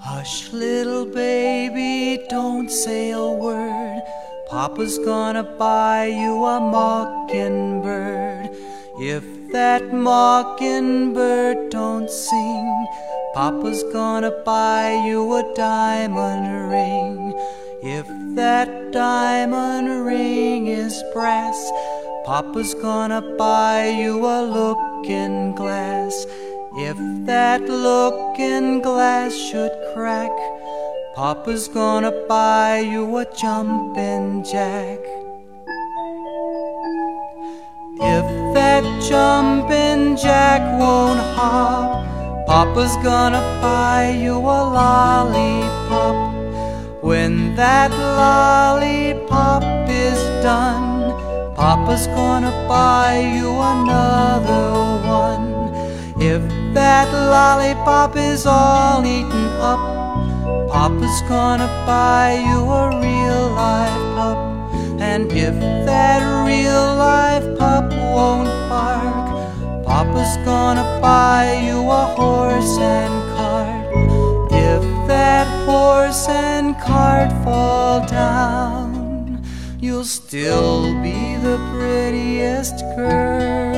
Hush, little baby, don't say a word. Papa's gonna buy you a mockingbird. If that mockingbird don't sing, Papa's gonna buy you a diamond ring. If that diamond ring is brass, Papa's gonna buy you a looking glass. If that looking glass should crack, Papa's gonna buy you a jumping jack. If that jumping jack won't hop, Papa's gonna buy you a lollipop. When that lollipop Papa's gonna buy you another one. If that lollipop is all eaten up, Papa's gonna buy you a real life pup. And if that real life pup won't bark, Papa's gonna buy you a horse and cart. If that horse and cart fall down, still be the prettiest girl